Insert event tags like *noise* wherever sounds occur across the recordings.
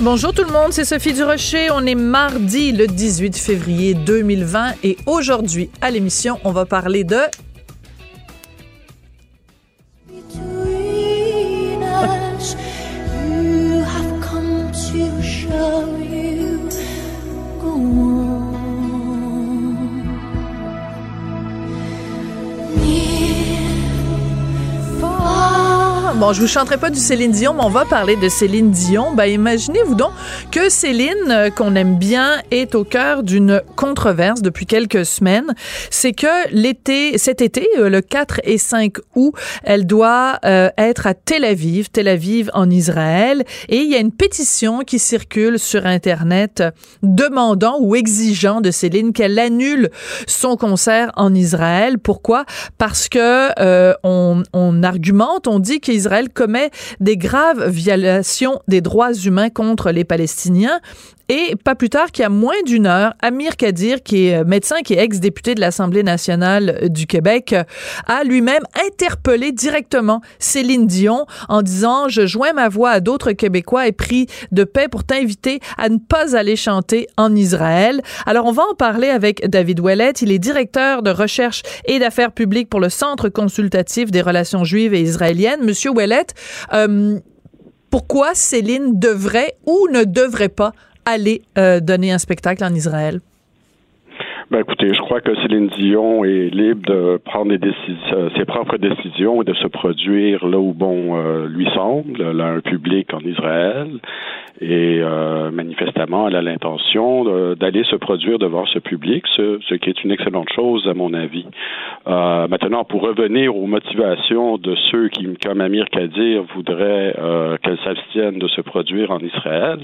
Bonjour tout le monde, c'est Sophie Durocher. On est mardi le 18 février 2020 et aujourd'hui à l'émission, on va parler de Bon, je vous chanterai pas du Céline Dion, mais on va parler de Céline Dion. Ben, imaginez-vous donc que Céline, euh, qu'on aime bien, est au cœur d'une controverse depuis quelques semaines. C'est que l'été, cet été, euh, le 4 et 5 août, elle doit euh, être à Tel Aviv, Tel Aviv en Israël, et il y a une pétition qui circule sur Internet demandant ou exigeant de Céline qu'elle annule son concert en Israël. Pourquoi? Parce que euh, on, on argumente, on dit qu'Israël commet des graves violations des droits humains contre les Palestiniens. Et pas plus tard qu'il y a moins d'une heure, Amir Kadir, qui est euh, médecin, qui est ex-député de l'Assemblée nationale euh, du Québec, euh, a lui-même interpellé directement Céline Dion en disant « Je joins ma voix à d'autres Québécois et prie de paix pour t'inviter à ne pas aller chanter en Israël. » Alors, on va en parler avec David Ouellet. Il est directeur de recherche et d'affaires publiques pour le Centre consultatif des relations juives et israéliennes. Monsieur Ouellet, pourquoi Céline devrait ou ne devrait pas aller euh, donner un spectacle en Israël? Ben écoutez, je crois que Céline Dion est libre de prendre des décisions, euh, ses propres décisions et de se produire là où bon euh, lui semble, là un public en Israël. Et euh, manifestement, elle a l'intention d'aller se produire devant ce public, ce, ce qui est une excellente chose à mon avis. Euh, maintenant, pour revenir aux motivations de ceux qui, comme Amir Kadir, voudraient euh, qu'elle s'abstienne de se produire en Israël,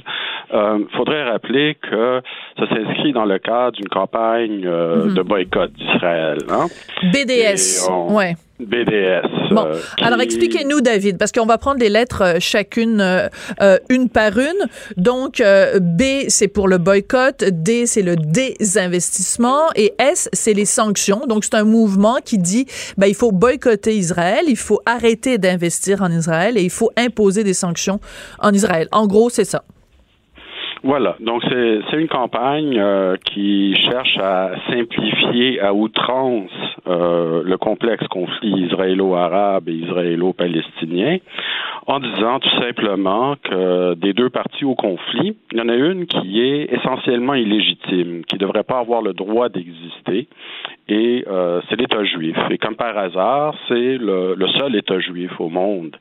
il faudrait rappeler que ça s'inscrit dans le cadre d'une campagne euh, Mhm. de boycott d'Israël. Hein? BDS. On- Ouais. BDS. Bon, euh, qui- alors expliquez-nous, David, parce qu'on va prendre les lettres euh, chacune euh, une par une. Donc, euh, B, c'est pour le boycott, D, c'est le désinvestissement, et S, c'est les sanctions. Donc, c'est un mouvement qui dit, ben, il faut boycotter Israël, il faut arrêter d'investir en Israël et il faut imposer des sanctions en Israël. En gros, c'est ça. Voilà, donc c'est une campagne euh, qui cherche à simplifier à outrance euh, le complexe conflit israélo-arabe et israélo-palestinien en disant tout simplement que des deux parties au conflit, il y en a une qui est essentiellement illégitime, qui ne devrait pas avoir le droit d'exister, et euh, c'est l'État juif. Et comme par hasard, c'est le, le seul État juif au monde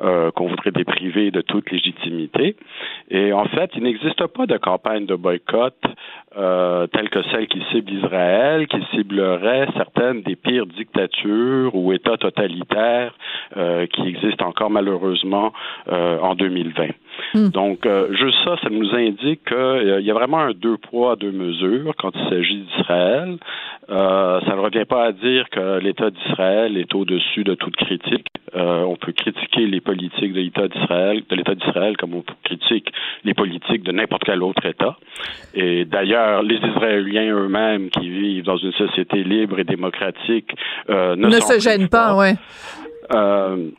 euh, qu'on voudrait dépriver de toute légitimité. Et en fait, il n'existe pas de campagne de boycott euh, telle que celle qui cible Israël, qui ciblerait certaines des pires dictatures ou États totalitaires euh, qui existent encore malheureusement euh, en 2020. Hmm. Donc, euh, juste ça, ça nous indique qu'il y a vraiment un deux poids, deux mesures quand il s'agit d'Israël. Euh, ça ne revient pas à dire que l'État d'Israël est au-dessus de toute critique. Euh, on peut critiquer les politiques de l'État d'Israël, de l'État d'Israël, comme on critique les politiques de n'importe quel autre État. Et d'ailleurs, les Israéliens eux-mêmes qui vivent dans une société libre et démocratique euh, ne, se gêne privent pas, ouais. euh,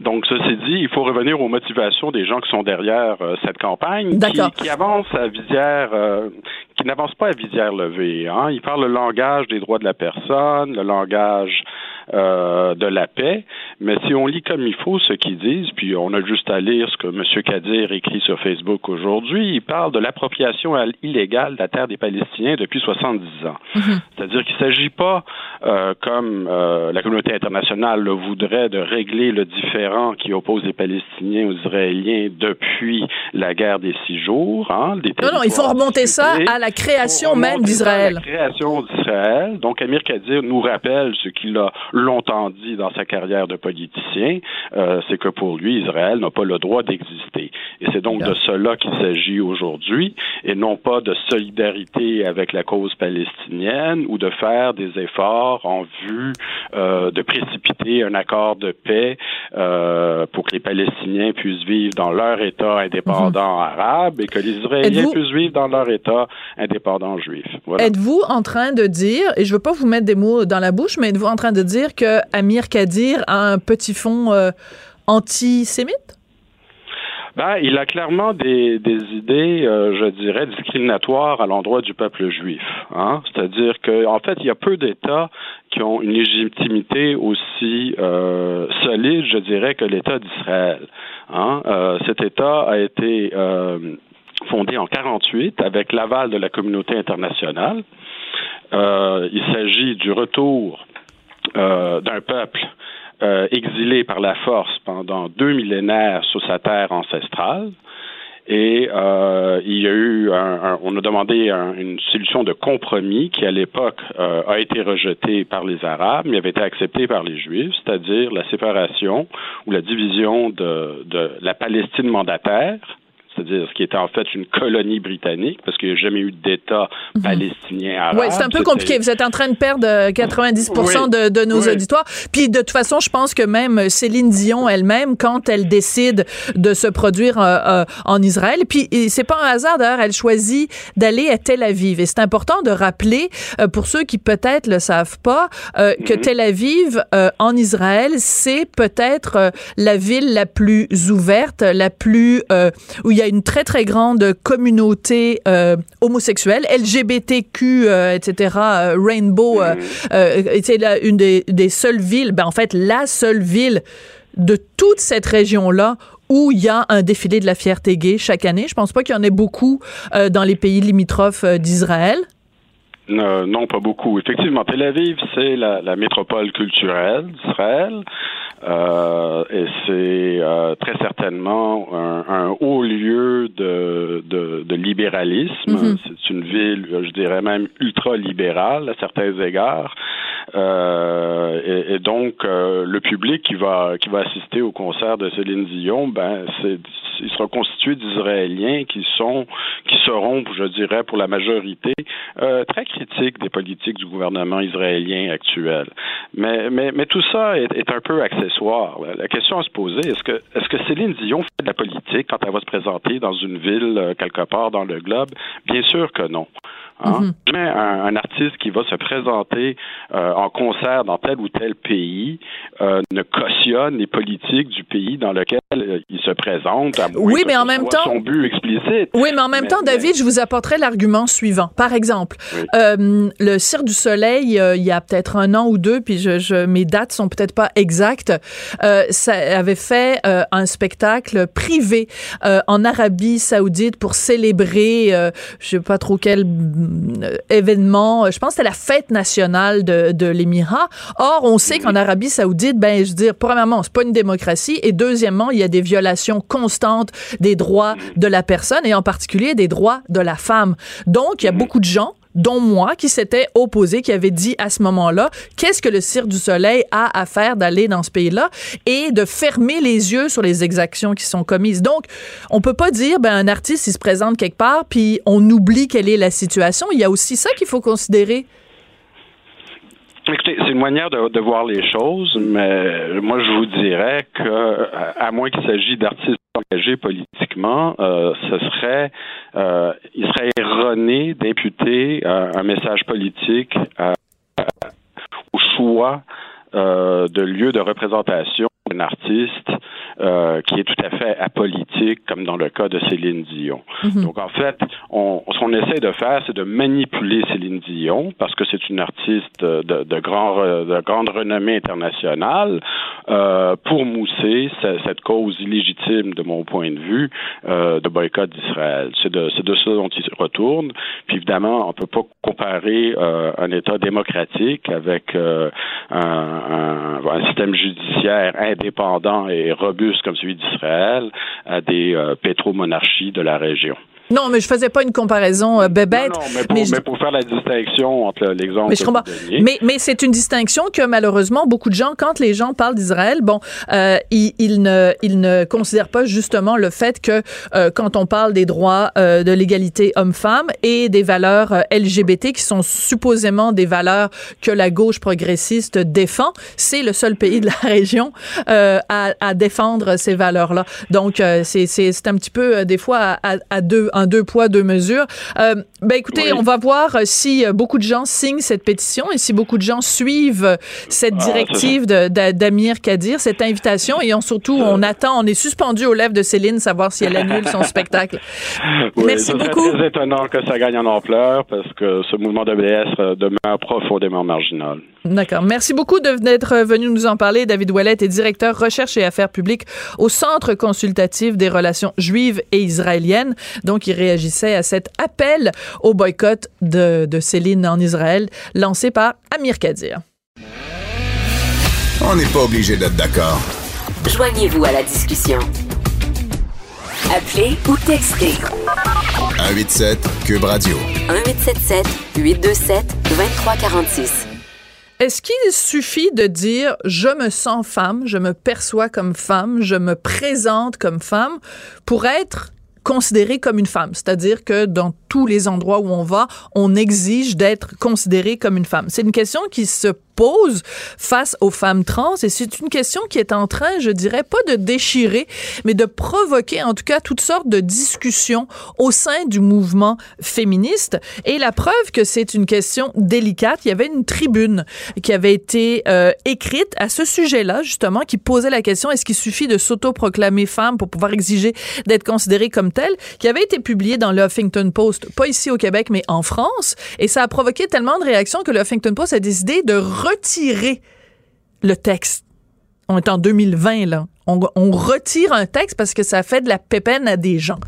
donc, ceci dit, il faut revenir aux motivations des gens qui sont derrière euh, cette campagne, qui, qui avance à visière, euh, qui n'avance pas à visière levée. Hein. Ils parlent le langage des droits de la personne, le langage euh, de la paix. Mais si on lit comme il faut ce qu'ils disent, puis on a juste à lire ce que M. Kadir écrit sur Facebook aujourd'hui, il parle de l'appropriation illégale de la terre des Palestiniens depuis 70 ans. C'est-à-dire qu'il ne s'agit pas, euh, comme euh, la communauté internationale le voudrait, de régler le différend qui oppose les Palestiniens aux Israéliens depuis la guerre des six jours. Hein, des non, non, il faut remonter ça à la création même d'Israël. La création d'Israël. Donc, Amir Kadir nous rappelle ce qu'il a longtemps dit dans sa carrière de politicien, euh, c'est que pour lui, Israël n'a pas le droit d'exister. Et c'est donc de cela qu'il s'agit aujourd'hui, et non pas de solidarité avec la cause palestinienne ou de faire des efforts en vue euh, de précipiter un accord de paix euh, pour que les Palestiniens puissent vivre dans leur État indépendant mhm. arabe et que les Israéliens puissent vivre dans leur État indépendant juif. Êtes-vous en train de dire, et je ne veux pas vous mettre des mots dans la bouche, mais êtes-vous en train de dire que Amir Kadir a un petit fond euh, antisémite? Ben, il a clairement des, idées, euh, je dirais, discriminatoires à l'endroit du peuple juif. Hein? C'est-à-dire que, en fait, il y a peu d'États qui ont une légitimité aussi euh, solide, je dirais, que l'État d'Israël. Hein? Cet État a été fondé en 48 avec l'aval de la communauté internationale. Il s'agit du retour euh, d'un peuple euh, exilé par la force pendant deux millénaires sur sa terre ancestrale. Et euh, il y a eu, un, on a demandé une solution de compromis qui, à l'époque, euh, a été rejetée par les Arabes, mais avait été acceptée par les Juifs, c'est-à-dire la séparation ou la division de, de la Palestine mandataire c'est-à-dire ce qui était en fait une colonie britannique, parce qu'il n'y a jamais eu d'État mhm. palestinien arabe. Oui, c'est un peu compliqué. Vous êtes en train de perdre 90 euh, de, de, nos auditoires. Puis de toute façon, je pense que même Céline Dion elle-même, quand elle décide de se produire euh, euh, en Israël, puis c'est pas un hasard d'ailleurs, elle choisit d'aller à Tel Aviv. Et c'est important de rappeler, pour ceux qui peut-être le savent pas, que mhm. Tel Aviv en Israël, c'est peut-être la ville la plus ouverte, la plus où il y a une très, très grande communauté euh, homosexuelle, LGBTQ, euh, etc., euh, Rainbow, c'est une des, des, seules villes, ben, en fait, la seule ville de toute cette région-là où il y a un défilé de la fierté gay chaque année. Je pense pas qu'il y en ait beaucoup dans les pays limitrophes d'Israël. non, pas beaucoup. Effectivement, Tel Aviv, c'est la, la métropole culturelle d'Israël. Euh, et c'est euh, très certainement un, un, haut lieu de, de, de libéralisme. Mm-hmm. C'est une ville, je dirais même ultra-libérale à certains égards. Euh, et, et, donc, euh, le public qui va qui va assister au concert de Céline Dion, ben, c'est il sera constitué d'Israéliens qui sont qui seront, je dirais, pour la majorité, euh, très critiques des politiques du gouvernement israélien actuel. Mais mais, mais tout ça est, est un peu La question à se poser, est-ce que est-ce que Céline Dion fait de la politique quand elle va se présenter dans une ville euh, quelque part dans le globe? Bien sûr que non. Hein? Mm un, artiste qui va se présenter euh, en concert dans tel ou tel pays euh, ne cautionne les politiques du pays dans lequel euh, il se présente. À oui, mais en même temps, son but explicite. Oui, mais en même temps, David, je vous apporterai l'argument suivant. Par exemple, le Cirque du Soleil, il y a peut-être un an ou deux, puis je, je mes dates sont peut-être pas exactes, ça avait fait un spectacle privé en Arabie Saoudite pour célébrer, je sais pas trop quel événement, je pense que c'était la fête nationale de, de l'Émirat. Or, on sait qu'en Arabie Saoudite, ben, je veux dire, premièrement, c'est pas une démocratie, et deuxièmement, il y a des violations constantes des droits de la personne, et en particulier des droits de la femme. Donc, il y a beaucoup de gens dont moi, qui s'était opposé, qui avait dit à ce moment-là, qu'est-ce que le Cirque du Soleil a à faire d'aller dans ce pays-là et de fermer les yeux sur les exactions qui sont commises. Donc, on peut pas dire, ben, un artiste, il se présente quelque part, puis on oublie quelle est la situation. Il y a aussi ça qu'il faut considérer. Écoutez, c'est une manière de, voir les choses, mais moi je vous dirais que, à moins qu'il s'agisse d'artistes engagés politiquement, euh, ce serait, euh, il serait erroné d'imputer euh, un message politique au choix de lieu de représentation d'un artiste euh, qui est tout à fait apolitique, comme dans le cas de Céline Dion. Donc, en fait, on, ce qu'on essaie de faire, c'est de manipuler Céline Dion, parce que c'est une artiste de, de, grand, de grande renommée internationale, euh, pour mousser cette cause illégitime, de mon point de vue, euh, de boycott d'Israël. C'est de, de ça dont il retourne. Puis évidemment, on peut pas comparer euh, un État démocratique avec un, un, un, système judiciaire indépendant et robuste comme celui d'Israël à des euh, pétromonarchies de la région. Non, mais je faisais pas une comparaison euh, bébête. Non, non mais, pour, mais, mais, pour, faire la distinction entre l'exemple. Mais je comprends. Mais, mais c'est une distinction que malheureusement beaucoup de gens, quand les gens parlent d'Israël, bon, euh, ils, ils, ne, ils ne considèrent pas justement le fait que euh, quand on parle des droits euh, de l'égalité homme-femme et des valeurs euh, LGBT qui sont supposément des valeurs que la gauche progressiste défend, c'est le seul pays de la *laughs* région euh, à, à, défendre ces valeurs-là. Donc c'est c'est un petit peu des fois à, à deux un deux poids, deux mesures. Euh, ben écoutez, oui. on va voir si beaucoup de gens signent cette pétition et si beaucoup de gens suivent cette Ah, directive de- d'Amir Kadir, cette invitation. Et on, surtout, on attend, on est suspendu aux lèvres de Céline, savoir si elle annule son *laughs* spectacle. Oui, Merci beaucoup. très étonnant que ça gagne en ampleur parce que ce mouvement de BS euh, demeure profondément marginal. D'accord. Merci beaucoup d'être venu nous en parler. David Ouellet est directeur recherche et affaires publiques au Centre consultatif des relations juives et israéliennes. Donc, il réagissait à cet appel au boycott de, de Céline en Israël lancé par Amir Kadir. On n'est pas obligé d'être d'accord. Joignez-vous à la discussion. Appelez ou textez 187 Cube Radio. 1877 827 2346. Est-ce qu'il suffit de dire je me sens femme, je me perçois comme femme, je me présente comme femme pour être considérée comme une femme, c'est-à-dire que dans tous les endroits où on va, on exige d'être considérée comme une femme. C'est une question qui se pose face aux femmes trans et c'est une question qui est en train, je dirais, pas de déchirer, mais de provoquer en tout cas toutes sortes de discussions au sein du mouvement féministe. Et la preuve que c'est une question délicate, il y avait une tribune qui avait été euh, écrite à ce sujet-là, justement, qui posait la question est-ce qu'il suffit de s'autoproclamer femme pour pouvoir exiger d'être considérée comme telle, qui avait été publiée dans le Huffington Post, pas ici au Québec, mais en France. Et ça a provoqué tellement de réactions que le Huffington Post a décidé de retirer le texte. On est en 2020, là. On, retire un texte parce que ça fait de la pépène à des gens.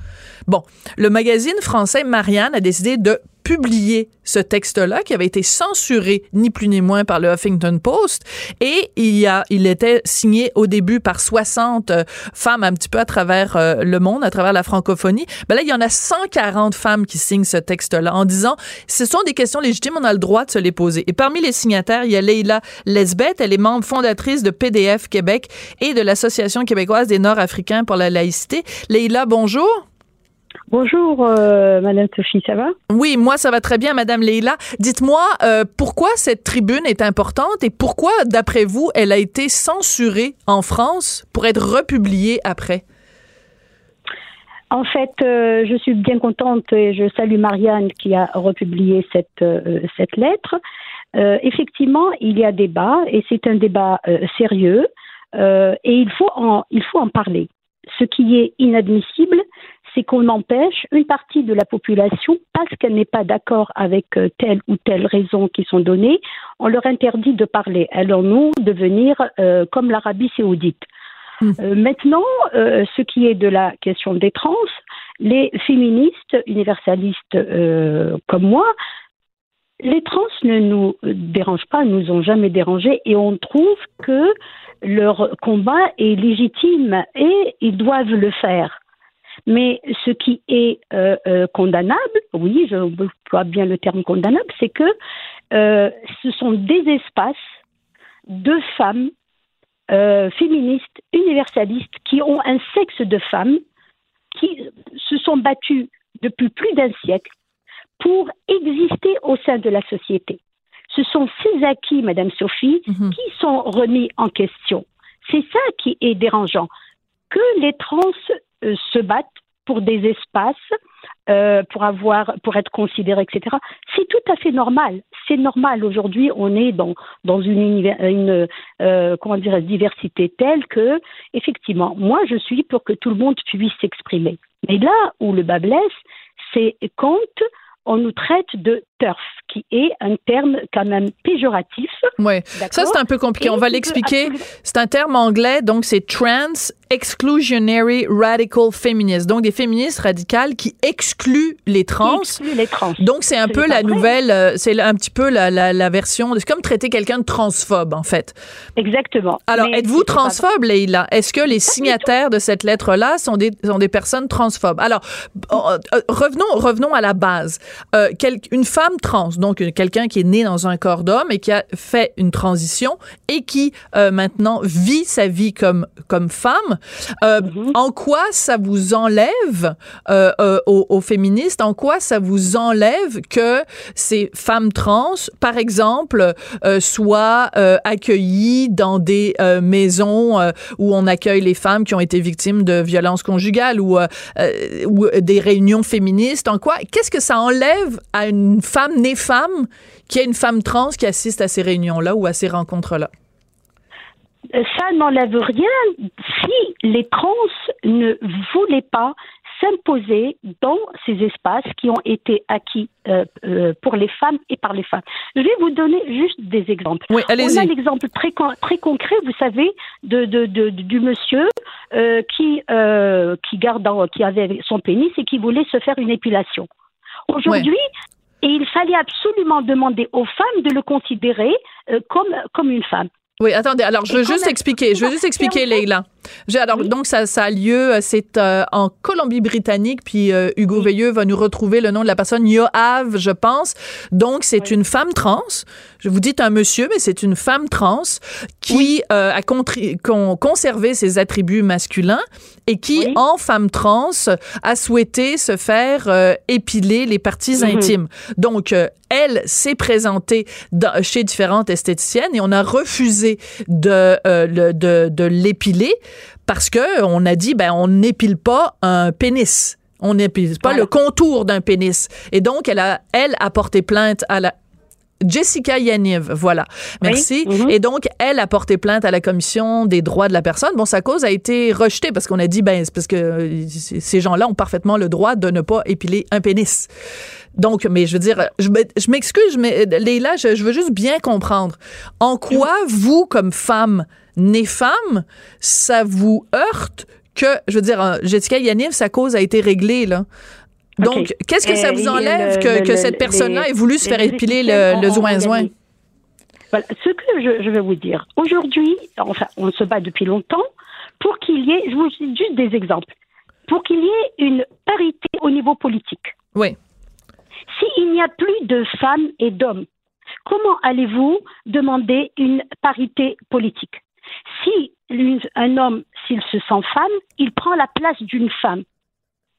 Bon, le magazine français Marianne a décidé de publier ce texte-là qui avait été censuré ni plus ni moins par le Huffington Post. Et il y a il était signé au début par 60 euh, femmes un petit peu à travers euh, le monde à travers la francophonie. Ben là il y en a 140 femmes qui signent ce texte-là en disant ce sont des questions légitimes on a le droit de se les poser. Et parmi les signataires il y a Leila Lesbeth. Elle est membre fondatrice de PDF Québec et de l'association québécoise des Nord-Africains pour la laïcité. Leila bonjour Bonjour, euh, Madame Sophie, ça va? Oui, moi ça va très bien, Madame Leila. Dites-moi euh, pourquoi cette tribune est importante et pourquoi, d'après vous, elle a été censurée en France pour être republiée après? En fait, euh, je suis bien contente et je salue Marianne qui a republié cette cette lettre. Effectivement, il y a débat et c'est un débat sérieux et il faut en il faut en parler. Ce qui est inadmissible, c'est qu'on empêche une partie de la population, parce qu'elle n'est pas d'accord avec telle ou telle raison qui sont données, on leur interdit de parler. Alors nous, devenir euh, comme l'Arabie saoudite. Mmh. Euh, maintenant, euh, ce qui est de la question des trans, les féministes universalistes comme moi, les trans ne nous dérangent pas, nous ont jamais dérangés et on trouve que leur combat est légitime et ils doivent le faire. Mais ce qui est euh, euh, condamnable, oui, je emploie bien le terme condamnable, c'est que euh, ce sont des espaces de femmes féministes, universalistes, qui ont un sexe de femme, qui se sont battues depuis plus d'un siècle pour exister au sein de la société. Ce sont ces acquis, Madame Sophie, -hmm. qui sont remis en question. C'est ça qui est dérangeant. Que les trans se battent pour des espaces, euh, pour avoir, pour être considéré, etc. C'est tout à fait normal. C'est normal. Aujourd'hui, on est dans dans une, euh, comment dire diversité telle que effectivement, moi, je suis pour que tout le monde puisse s'exprimer. Mais là où le bas blesse, c'est quand on nous traite de turf, qui est un terme quand même péjoratif. Ouais. Ça, c'est un peu compliqué. Et On va l'expliquer. C'est un terme anglais, donc c'est Trans Exclusionary Radical Feminist. Donc des féministes radicales qui excluent les trans. exclut les trans. Donc c'est un peu la vrai. nouvelle, euh, c'est un petit peu la, la, la version, c'est comme traiter quelqu'un de transphobe en fait. Exactement. Alors êtes-vous transphobe, Leïla? Est-ce que les signataires de cette lettre-là sont des sont des personnes transphobes? Alors euh, euh, revenons revenons à la base. Euh, quel- une femme trans, donc euh, quelqu'un qui est né dans un corps d'homme et qui a fait une transition et qui euh, maintenant vit sa vie comme comme femme. Euh, Mhm. En quoi ça vous enlève euh, euh, aux, aux féministes En quoi ça vous enlève que ces femmes trans, par exemple, soient accueillies dans des maisons où on accueille les femmes qui ont été victimes de violences conjugales ou, ou des réunions féministes? En quoi Qu'est-ce que ça enlève à une femme née femme qui est une femme trans qui assiste à ces réunions-là ou à ces rencontres-là? Euh, ça n'enlève rien si les trans ne voulaient pas s'imposer dans ces espaces qui ont été acquis euh, euh, pour les femmes et par les femmes. Je vais vous donner juste des exemples. Oui, On a l'exemple très, très concret, vous savez, de, de, de- du monsieur euh, qui, euh, qui, garde qui avait son pénis et qui voulait se faire une épilation. Aujourd'hui, et il fallait absolument demander aux femmes de le considérer euh, comme, comme une femme. Oui, attendez. Alors, je veux juste expliquer. Je veux juste expliquer, Leïla. J'ai- Alors, Oui. donc, ça, ça a lieu, euh, c'est euh, en Colombie-Britannique, puis euh, Hugo Oui. Veilleux va nous retrouver le nom de la personne, Yoav, je pense. Donc, c'est Oui. une femme trans. Je vous dis un monsieur, mais c'est une femme trans qui euh, a con- conservé ses attributs masculins et qui, en femme trans, a souhaité se faire épiler les parties Mhm. intimes. Donc, elle s'est présentée dans- chez différentes esthéticiennes et on a refusé de, le- de, de l'épiler parce que on a dit, ben, on n'épile pas un pénis. On n'épile pas Voilà. le contour d'un pénis. Et donc, elle a, elle a porté plainte à la, Jessica Yaniv, voilà. Merci. Mhm. Et donc, elle a porté plainte à la Commission des droits de la personne. Bon, sa cause a été rejetée parce qu'on a dit, ben, c'est parce que euh, ces gens-là ont parfaitement le droit de ne pas épiler un pénis. Donc, mais je veux dire, je, me- je m'excuse, mais euh, Leïla, je, je veux juste bien comprendre. En quoi, vous, comme femme, née femme, ça vous heurte que, je veux dire, euh, Jessica Yaniv, sa cause a été réglée, là. Donc, qu'est-ce que ça Euh, vous a enlève le- que, le- que le- cette personne-là ait voulu se faire épiler le, zoin-zoin? Voilà. Ce que je, je vais vous dire, aujourd'hui, enfin, on se bat depuis longtemps pour qu'il y ait, je vous dis juste des exemples, pour qu'il y ait une parité au niveau politique. Oui. S'il n'y a plus de femmes et d'hommes, comment allez-vous demander une parité politique? Un homme, s'il se sent femme, il prend la place d'une femme.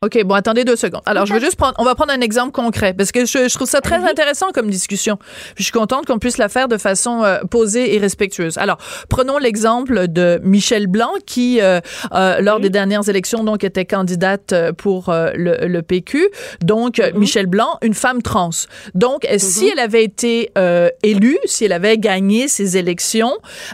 OK, bon, attendez deux secondes. Alors, je veux juste prendre, on va prendre un exemple concret parce que je, je trouve ça très intéressant comme discussion. Puis je suis contente qu'on puisse la faire de façon euh, posée et respectueuse. Alors, prenons l'exemple de Michel Blanc qui, euh, euh, lors des dernières élections, donc, était candidate euh, pour euh, le, le PQ. Donc, Mhm. Michel Blanc, une femme trans. Donc, euh, si elle avait été euh, élue, si elle avait gagné ces élections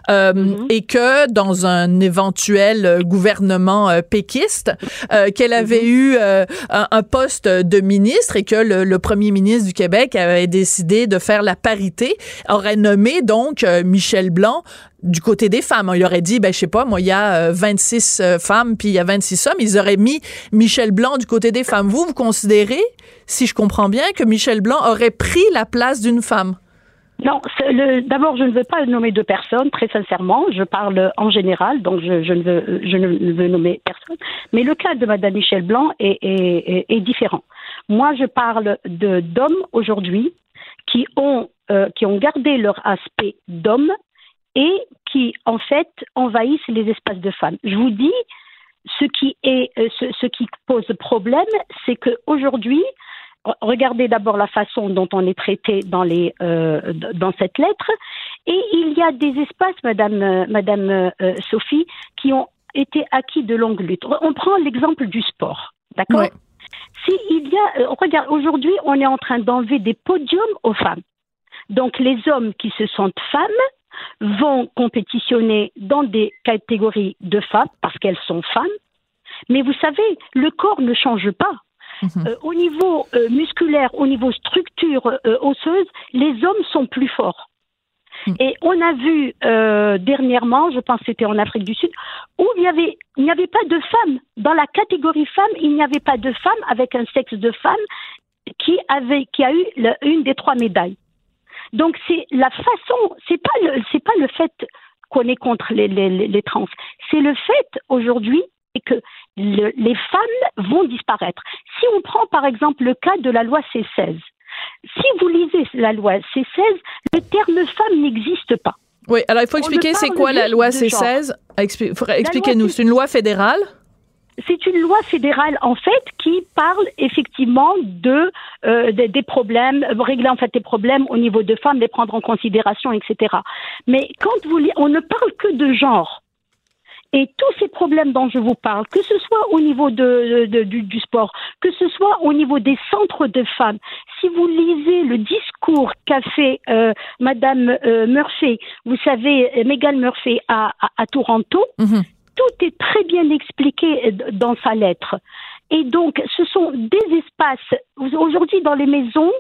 euh, Mhm. et que dans un éventuel gouvernement euh, péquiste, euh, qu'elle avait eu euh, un, poste de ministre et que le, premier ministre du Québec avait décidé de faire la parité, aurait nommé donc euh, Michel Blanc du côté des femmes. Il aurait dit, ben je sais pas, moi il y a euh, 26 euh, femmes puis il y a 26 hommes, ils auraient mis Michel Blanc du côté des femmes. Vous, vous considérez, si je comprends bien, que Michel Blanc aurait pris la place d'une femme? Non, d'abord, je ne veux pas nommer deux personnes, très sincèrement. Je parle en général, donc je, ne, veux, je ne veux nommer personne. Mais le cas de Madame Michel Blanc est, est- différent. Moi, je parle d'hommes aujourd'hui qui ont euh, qui ont gardé leur aspect d'homme et qui, en fait, envahissent les espaces de femmes. Je vous dis, ce qui est euh, ce, ce qui pose problème, c'est que aujourd'hui, re- regardez d'abord la façon dont on est traité dans les euh, dans cette lettre, et il y a des espaces, Madame euh, Madame euh, Sophie, qui ont été acquis de longue lutte. On prend l'exemple du sport. D'accord Ouais. Si il y a, regarde, aujourd'hui, on est en train d'enlever des podiums aux femmes. Donc, les hommes qui se sentent femmes vont compétitionner dans des catégories de femmes parce qu'elles sont femmes. Mais vous savez, le corps ne change pas. Mhm. Euh, au niveau euh, musculaire, au niveau structure euh, osseuse, les hommes sont plus forts. Mhm. Et on a vu dernièrement, je pense que c'était en Afrique du Sud, où il y avait, il n'y avait pas de femmes dans la catégorie femmes, il n'y avait pas de femmes avec un sexe de femme qui avait, qui a eu le- une des trois médailles. Donc c'est la façon, c'est pas le, c'est pas le fait qu'on est contre les- les trans, c'est le fait aujourd'hui que le- les femmes vont disparaître. Si on prend par exemple le cas de la loi C16, si vous lisez la loi C16, le terme femme n'existe pas. Oui, alors il faut expliquer c'est quoi la loi de C16. Expli- faudrait- Expliquez-nous, c'est une loi fédérale? C'est une loi fédérale en fait qui parle effectivement de euh, des, des problèmes, régler en fait des problèmes au niveau de femmes, les prendre en considération, etc. Mais quand vous on ne parle que de genre. Et tous ces problèmes dont je vous parle, que ce soit au niveau de, de- du, du sport, que ce soit au niveau des centres de femmes, si vous lisez le discours qu'a fait euh, Madame euh, Murphy, vous savez, Megan Murphy à, à, à Toronto, Mhm. tout est très bien expliqué euh, dans sa lettre. Et donc, ce sont des espaces, aujourd'hui dans les maisons,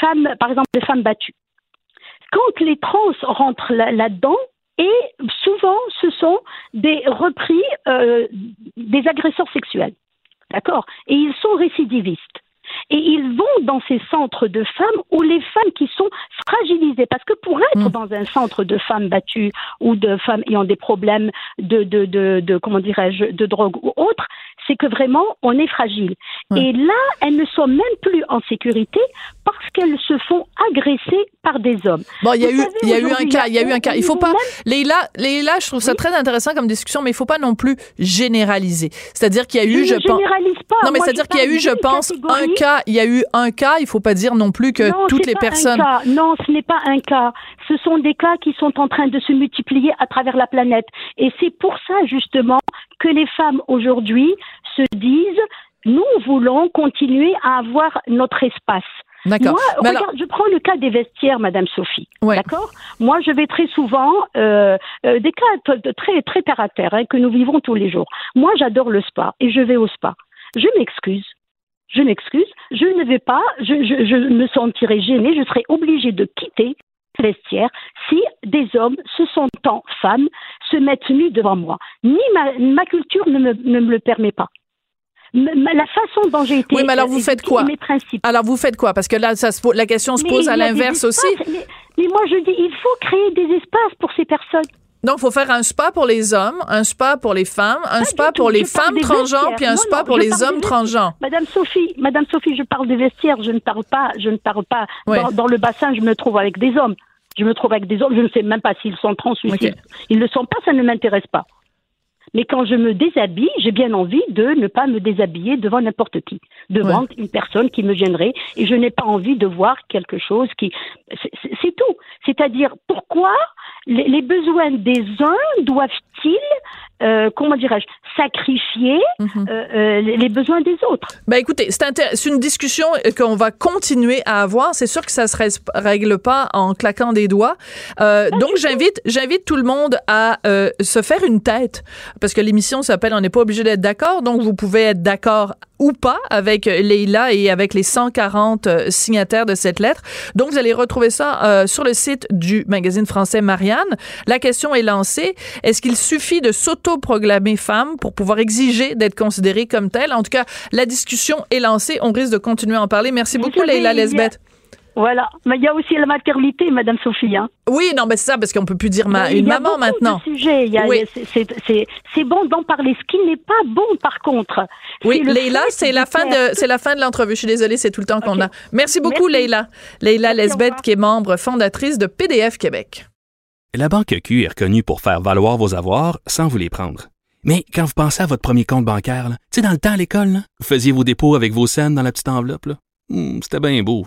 femmes, par exemple, de femmes battues. Quand les trans rentrent là- là-dedans, et souvent, ce sont des repris euh, des agresseurs sexuels. D'accord? Et ils sont récidivistes. Et ils vont dans ces centres de femmes où les femmes qui sont fragilisées, parce que pour être Mm. dans un centre de femmes battues ou de femmes ayant des problèmes de, de, de, de comment dirais-je, de drogue ou autre, c'est que vraiment on est fragile. Et là, elles ne sont même plus en sécurité parce qu'elles se font agresser par des hommes. Bon, il y a eu, savez, y a eu un cas, il y a eu un cas. Il faut au pas, Leïla, Leïla, je trouve ça Oui. très intéressant comme discussion, mais il faut pas non plus généraliser. C'est-à-dire qu'il y a eu, je je ne pense. pas. Non, mais c'est-à-dire qu'il y a eu, je pense, un. Cas. Il y a eu un cas. Il faut pas dire non plus que non, toutes les personnes. Un cas. Non, ce n'est pas un cas. Ce sont des cas qui sont en train de se multiplier à travers la planète. Et c'est pour ça, justement, que les femmes aujourd'hui se disent nous voulons continuer à avoir notre espace. D'accord. Moi, regarde, alors- je prends le cas des vestiaires, Madame Sophie. Ouais. D'accord? Moi, je vais très souvent euh, euh, des cas de très très terre à terre hein, que nous vivons tous les jours. Moi, j'adore le spa et je vais au spa. Je m'excuse. Je m'excuse. Je ne vais pas. Je, je, je me sentirai gênée. Je serai obligée de quitter le vestiaire si des hommes se sentant femmes se mettent nus devant moi. Ni ma, ma culture ne me, ne me le permet pas. La façon dont j'ai été. Oui, mais alors vous euh, faites quoi? Mes principes. Alors vous faites quoi? Parce que là, ça se la question se pose à l'inverse aussi. mais moi, je dis, il faut créer des espaces pour ces personnes. Donc, il faut faire un spa pour les hommes, un spa pour les femmes, un Pas spa pour les je femmes transgenres, puis un Non, spa non, pour les hommes transgenres. Madame Sophie, Madame Sophie, je parle des vestiaires, je ne parle pas, je ne parle pas. Dans, dans le bassin, je me trouve avec des hommes. Je me trouve avec des hommes, je ne sais même pas s'ils sont trans ou Ok. s'ils- Ils ne le sont pas, ça ne m'intéresse pas. Mais quand je me déshabille, j'ai bien envie de ne pas me déshabiller devant n'importe qui, devant une personne qui me gênerait, et je n'ai pas envie de voir quelque chose qui. c'est- tout. C'est-à-dire, pourquoi les, les besoins des uns doivent-ils, euh, comment dirais-je, sacrifier Mhm. euh, euh, les les besoins des autres? Ben écoutez, c'est une discussion qu'on va continuer à avoir. C'est sûr que ça se règle pas en claquant des doigts. Euh, donc j'invite, j'invite tout le monde à se faire une tête parce que l'émission s'appelle On n'est pas obligé d'être d'accord. Donc vous pouvez être d'accord ou pas avec euh, Leïla et avec les 140 euh, signataires de cette lettre. Donc vous allez retrouver ça euh, sur le site du magazine français Marianne. La question est lancée. Est-ce qu'il suffit de s'auto-proclamer femme pour pouvoir exiger d'être considérée comme telle? En tout cas, la discussion est lancée. On risque de continuer à en parler. Merci beaucoup, savez, Leïla il y a- Lesbeth. Voilà. Mais il y a aussi la maternité, Madame Sophie. Hein. Oui, non, mais c'est ça, parce qu'on peut plus dire ma, une maman beaucoup maintenant. Il y a- Oui. c'est- bon d'en parler. Ce qui n'est pas bon, par contre. Oui, Leïla, c'est la fin de c'est la fin de l'entrevue. Je suis désolée, c'est tout le temps qu'on a. Merci beaucoup. Leïla. Leïla Lesbeth, qui est membre fondatrice de PDF Québec. La Banque Q est reconnue pour faire valoir vos avoirs sans vous les prendre. Mais quand vous pensez à votre premier compte bancaire, tu sais, dans le temps à l'école, vous faisiez vos dépôts avec vos scènes dans la petite enveloppe. Hmm, C'était bien beau.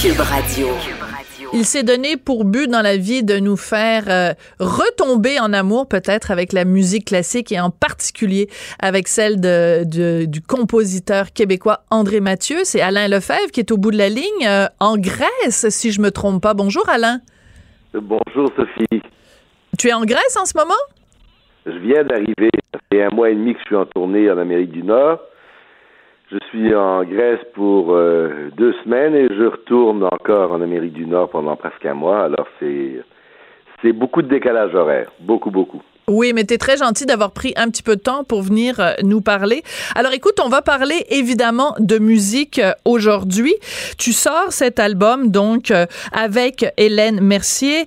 Cube Radio. Il s'est donné pour but dans la vie de nous faire euh, retomber en amour peut-être avec la musique classique et en particulier avec celle de, de- du compositeur québécois André Mathieu. C'est Alain Lefebvre qui est au bout de la ligne euh, en Grèce, si je me trompe pas. Bonjour Alain. Bonjour Sophie. Tu es en Grèce en ce moment? Je viens d'arriver. Ça fait un mois et demi que je suis en tournée en Amérique du Nord. Je suis en Grèce pour euh, deux semaines et je retourne encore en Amérique du Nord pendant presque un mois. Alors c'est c'est beaucoup de décalage horaire, beaucoup beaucoup. Oui, mais t'es très gentil d'avoir pris un petit peu de temps pour venir euh, nous parler. Alors écoute, on va parler évidemment de musique euh, aujourd'hui. Tu sors cet album donc euh, avec Hélène Mercier,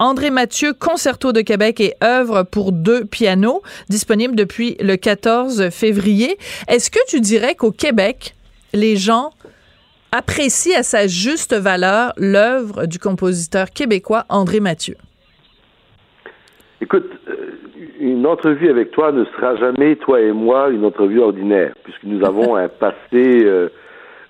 André Mathieu, Concerto de Québec et œuvre pour deux pianos, disponible depuis le 14 février. Est-ce que tu dirais qu'au Québec, les gens apprécient à sa juste valeur l'œuvre du compositeur québécois André Mathieu? Écoute, une entrevue avec toi ne sera jamais, toi et moi, une entrevue ordinaire, puisque nous avons un passé euh,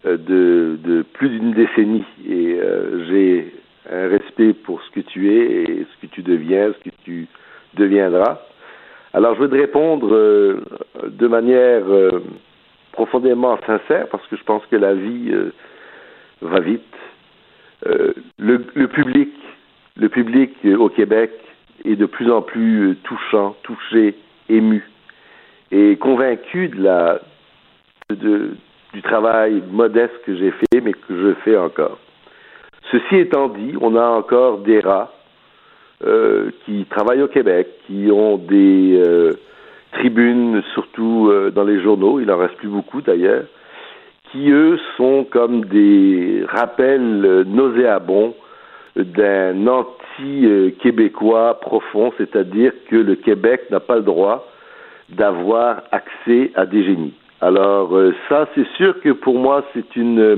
euh, de, plus d'une décennie. Et euh, j'ai un respect pour ce que tu es et ce que tu deviens, ce que tu deviendras. Alors, je veux te répondre de manière profondément sincère, parce que je pense que la vie va vite. Le, public, le public au Québec est de plus en plus euh, touchant, touché, ému, et convaincu de la du travail modeste que j'ai fait, mais que je fais encore. Ceci étant dit, on a encore des rats euh, qui travaillent au Québec, qui ont des euh, tribunes, surtout dans les journaux, il en reste plus beaucoup d'ailleurs, qui eux sont comme des rappels nauséabonds d'un anti-québécois profond, c'est-à-dire que le Québec n'a pas le droit d'avoir accès à des génies. Alors euh, ça, c'est sûr que pour moi, c'est une euh,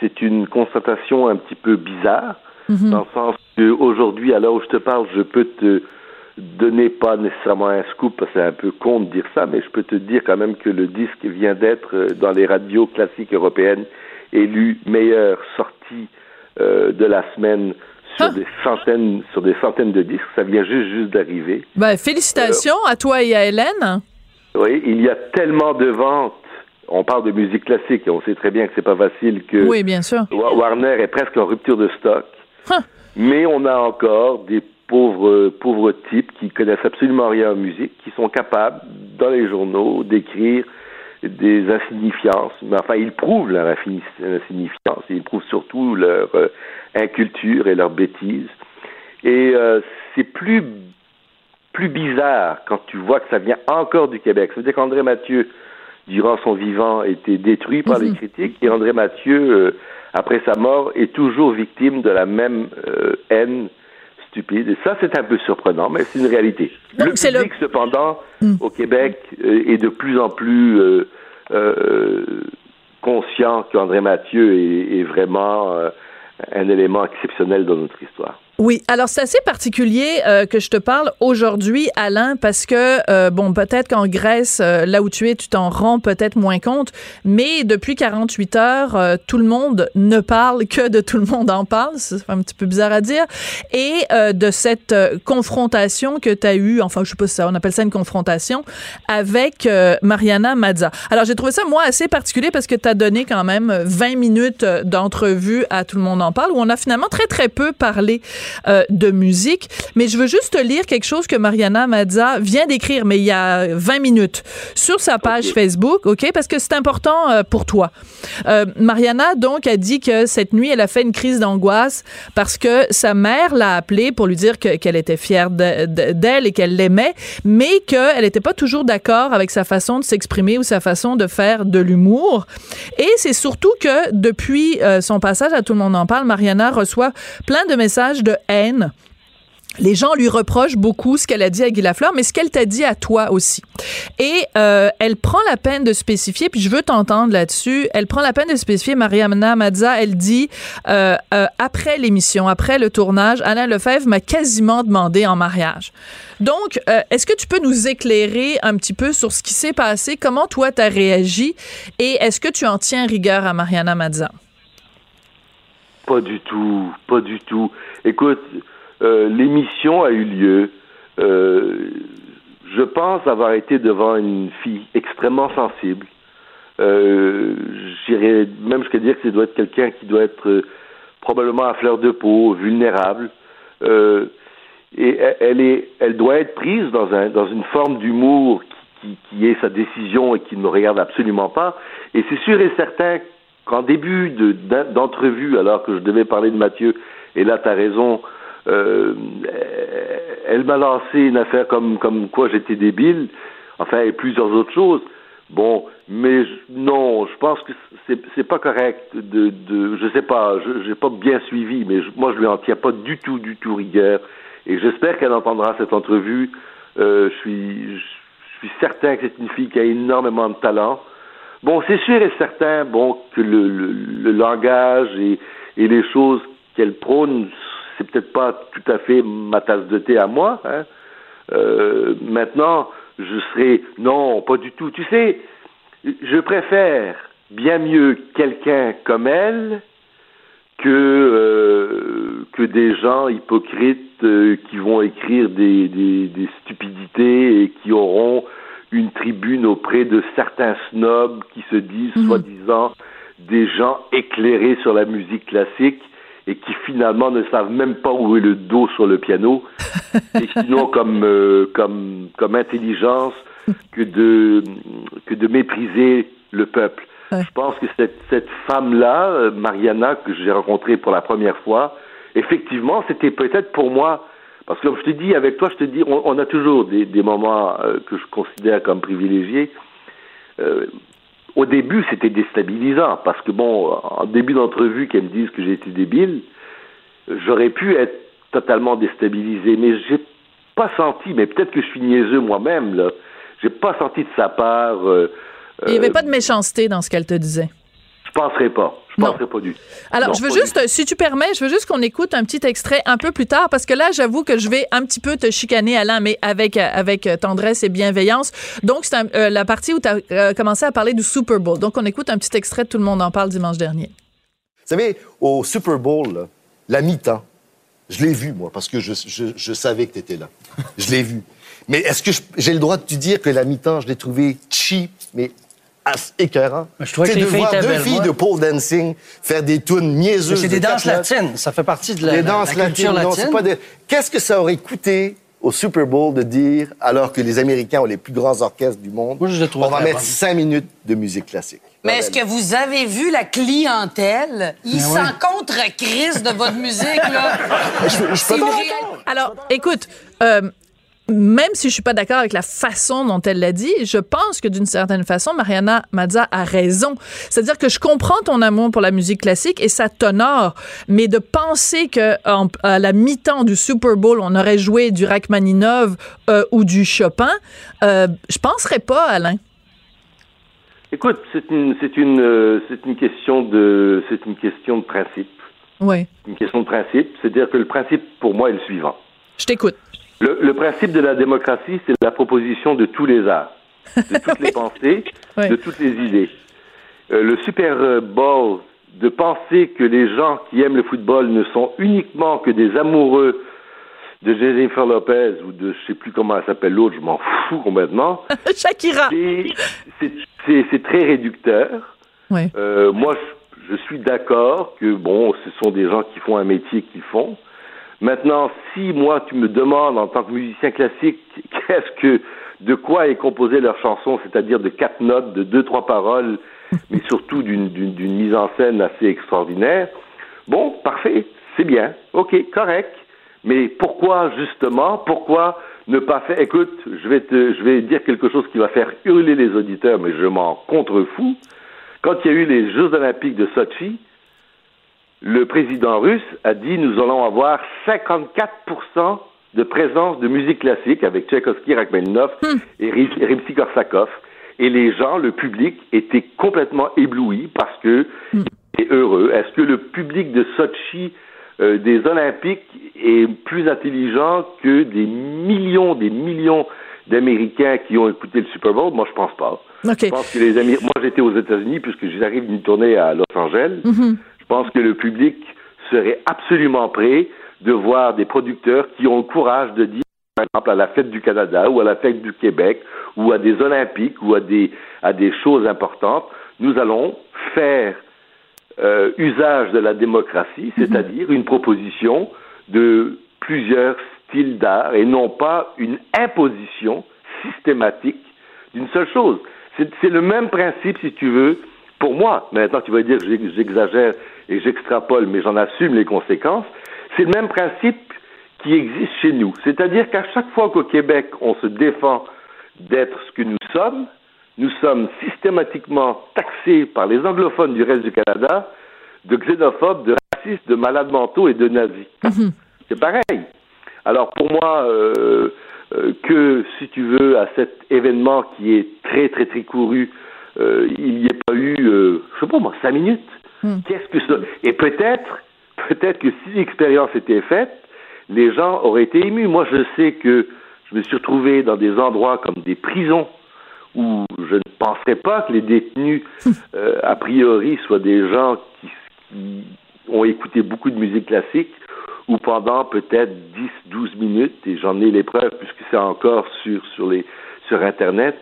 c'est une constatation un petit peu bizarre, dans le sens que aujourd'hui, à l'heure où je te parle, je peux te donner pas nécessairement un scoop, parce que c'est un peu con de dire ça, mais je peux te dire quand même que le disque vient d'être euh, dans les radios classiques européennes élu meilleure sortie euh, de la semaine sur Ah. des centaines sur des centaines de disques. Ça vient juste juste d'arriver. Ben, félicitations à toi et à Hélène. Oui, il y a tellement de ventes. On parle de musique classique et on sait très bien que c'est pas facile que Oui, bien sûr. Wa- Warner est presque en rupture de stock. Huh. Mais on a encore des pauvres pauvres types qui connaissent absolument rien en musique, qui sont capables dans les journaux d'écrire des insignifiances. Mais enfin, ils prouvent leur insignifiance. Ils prouvent surtout leur euh, inculture et leur bêtise. Et euh, c'est plus plus bizarre quand tu vois que ça vient encore du Québec. Ça veut dire qu'André Mathieu, durant son vivant, été détruit par les critiques et André Mathieu, euh, après sa mort, est toujours victime de la même haine stupide. Et ça, c'est un peu surprenant, mais c'est une réalité. Donc, le public, cependant, au Québec, euh, est de plus en plus euh, euh, conscient qu'André Mathieu est, est vraiment un élément exceptionnel dans notre histoire. Oui, alors c'est assez particulier euh, que je te parle aujourd'hui, Alain, parce que, euh, bon, peut-être qu'en Grèce, euh, là où tu es, tu t'en rends peut-être moins compte, mais depuis 48 heures, euh, tout le monde ne parle que de tout le monde en parle, c'est un petit peu bizarre à dire, et euh, de cette euh, confrontation que tu as eue, enfin, je sais pas si ça, on appelle ça une confrontation, avec Mariana Mazza. Alors, j'ai trouvé ça, moi, assez particulier parce que tu as donné quand même 20 minutes d'entrevue à Tout le monde en parle, où on a finalement très, très peu parlé euh, de musique. Mais je veux juste te lire quelque chose que Mariana Mazza vient d'écrire, mais il y a 20 minutes, sur sa page Facebook, OK? Parce que c'est important euh, pour toi. Euh, Mariana, donc, a dit que cette nuit, elle a fait une crise d'angoisse parce que sa mère l'a appelée pour lui dire que- qu'elle était fière de- de- d'elle et qu'elle l'aimait, mais qu'elle n'était pas toujours d'accord avec sa façon de s'exprimer ou sa façon de faire de l'humour. Et c'est surtout que depuis euh, son passage à Tout le monde en parle, Mariana reçoit plein de messages de haine les gens lui reprochent beaucoup ce qu'elle a dit à Guy Lafleur, mais ce qu'elle t'a dit à toi aussi. Et euh, elle prend la peine de spécifier, puis je veux t'entendre là-dessus, elle prend la peine de spécifier, Mariana Mazza, elle dit, euh, euh, après l'émission, après le tournage, Alain Lefebvre m'a quasiment demandé en mariage. Donc, est-ce que tu peux nous éclairer un petit peu sur ce qui s'est passé, comment toi t'as réagi, et est-ce que tu en tiens rigueur à Mariana Mazza? Pas du tout, pas du tout. Écoute, euh, l'émission a eu lieu. Euh, je pense avoir été devant une fille extrêmement sensible. Euh, J'irais même jusqu'à dire que ça doit être quelqu'un qui doit être euh, probablement à fleur de peau, vulnérable. Et elle, est, elle doit être prise dans, un, dans une forme d'humour qui, est sa décision et qui ne me regarde absolument pas. Et c'est sûr et certain qu'en début d'entrevue, de, alors que je devais parler de Mathieu, et là tu as raison, euh, elle m'a lancé une affaire comme, comme quoi j'étais débile, enfin, et plusieurs autres choses. Bon, mais non, je pense que c'est c'est pas correct de, de je sais pas, j'ai pas bien suivi, mais je, moi je lui en tiens pas du tout, du tout rigueur, et j'espère qu'elle entendra cette entrevue. Euh, je suis je suis certain que c'est une fille qui a énormément de talent. Bon, c'est sûr et certain, bon, que le, le, le langage et, et les choses qu'elle prône c'est peut-être pas tout à fait ma tasse de thé à moi. Hein. Euh, maintenant, je serai non, pas du tout. Tu sais, je préfère bien mieux quelqu'un comme elle que euh, que des gens hypocrites euh, qui vont écrire des, des, des, stupidités et qui auront une tribune auprès de certains snobs qui se disent mmh. soi-disant des gens éclairés sur la musique classique et qui finalement ne savent même pas où est le dos sur le piano *laughs* et qui n'ont comme, euh, comme, comme intelligence que de, que de mépriser le peuple. Ouais. Je pense que cette, cette femme-là, euh, Mariana, que j'ai rencontrée pour la première fois, effectivement, c'était peut-être pour moi, parce que comme je te dis, avec toi, je te dis, on, on a toujours des, des moments euh, que je considère comme privilégiés. Euh, au début, c'était déstabilisant parce que bon, en début d'entrevue, qu'elle me dise que j'ai été débile, j'aurais pu être totalement déstabilisé, mais j'ai pas senti, mais peut-être que je suis niaiseux moi-même là, j'ai pas senti de sa part. Euh, Il n'y avait euh, pas de méchanceté dans ce qu'elle te disait? Je penserais pas. Je non. pas du tout. Alors, non, je veux juste, si tu permets, je veux juste qu'on écoute un petit extrait un peu plus tard, parce que là, j'avoue que je vais un petit peu te chicaner, Alain, mais avec, avec tendresse et bienveillance. Donc, c'est euh, la partie où tu as euh, commencé à parler du Super Bowl. Donc, on écoute un petit extrait, tout le monde en parle dimanche dernier. Vous savez, au Super Bowl, là, la mi-temps, je l'ai vu, moi, parce que je, je, je savais que tu étais là. je l'ai vu. Mais est-ce que j'ai le droit de te dire que la mi-temps, je l'ai trouvé cheap, mais écœurant. Je trouvais que de filles voir deux filles de pole dancing faire des tunes niaiseuses. C'est des de danses latines. Ça fait partie de la, Les la- danses la culture latine. pas. Qu'est-ce que ça aurait coûté au Super Bowl de dire, alors que les Américains ont les plus grands orchestres du monde, Moi, je on va mettre bonne. cinq minutes de musique classique? Mais est-ce que vous avez vu la clientèle? Ils s'en contre crise de votre musique, là. *laughs* C'est une réelle- Alors, écoute, euh, même si je suis pas d'accord avec la façon dont elle l'a dit, je pense que d'une certaine façon, Mariana Mazza a raison. C'est-à-dire que je comprends ton amour pour la musique classique et ça t'honore, mais de penser que en- à la mi-temps du Super Bowl, on aurait joué du Rachmaninov euh, ou du Chopin, euh, je penserais pas, Alain. Écoute, c'est une, c'est une, euh, c'est une question de, c'est une question de principe. Oui, Une question de principe, c'est-à-dire que le principe pour moi est le suivant. je t'écoute. Le, le principe de la démocratie, c'est la proposition de tous les arts, de toutes les *laughs* pensées, Oui. de toutes les idées. Euh, le Super Bowl, de penser que les gens qui aiment le football ne sont uniquement que des amoureux de Jennifer Lopez ou de je sais plus comment elle s'appelle l'autre, je m'en fous complètement. *laughs* Shakira. C'est- très réducteur. Euh, moi, je, je suis d'accord que, bon, ce sont des gens qui font un métier qu'ils font. Maintenant, si moi, tu me demandes en tant que musicien classique, *laughs* qu'est-ce que, de quoi est composée leur chanson, c'est-à-dire de quatre notes, de deux, trois paroles, *laughs* mais surtout d'une d'une- d'une mise en scène assez extraordinaire, bon, parfait, c'est bien, ok, correct. Mais pourquoi, justement, pourquoi ne pas faire, écoute, je vais te, je vais dire quelque chose qui va faire hurler les auditeurs, mais je m'en contrefous. Quand il y a eu les Jeux Olympiques de Sochi, le président russe a dit nous allons avoir 54% de présence de musique classique avec Tchaïkovski, Rachmaninoff et Rim- Rimsky-Korsakov. Et les gens, le public, étaient complètement éblouis parce que est heureux. Est-ce que le public de Sochi euh, des Olympiques est plus intelligent que des millions, des millions d'Américains qui ont écouté le Super Bowl? Moi, je pense pas. OK. Je pense que les Américains. Moi, j'étais aux États-Unis puisque j'arrive d'une tournée à Los Angeles. Mhm. Je pense que le public serait absolument prêt de voir des producteurs qui ont le courage de dire, par exemple, à la fête du Canada ou à la fête du Québec ou à des Olympiques ou à des, à des choses importantes, nous allons faire euh, usage de la démocratie, c'est-à-dire une proposition de plusieurs styles d'art et non pas une imposition systématique d'une seule chose. C'est le même principe, si tu veux, pour moi. Maintenant, tu vas dire que j'ex- j'exagère et j'extrapole, mais j'en assume les conséquences. C'est le même principe qui existe chez nous. C'est-à-dire qu'à chaque fois qu'au Québec, on se défend d'être ce que nous sommes, nous sommes systématiquement taxés par les anglophones du reste du Canada de xénophobes, de racistes, de malades mentaux et de nazis. *laughs* C'est pareil. Alors pour moi, euh, euh, que si tu veux, à cet événement qui est très très très couru, euh, il n'y ait pas eu, je sais pas moi, cinq minutes. Qu'est-ce que ça Et peut-être, peut-être que si l'expérience était faite, les gens auraient été émus. Moi, je sais que je me suis retrouvé dans des endroits comme des prisons où je ne penserais pas que les détenus, *laughs* euh, a priori, soient des gens qui, qui ont écouté beaucoup de musique classique ou pendant peut-être 10, 12 minutes, et j'en ai les preuves puisque c'est encore sur, sur, les, sur Internet,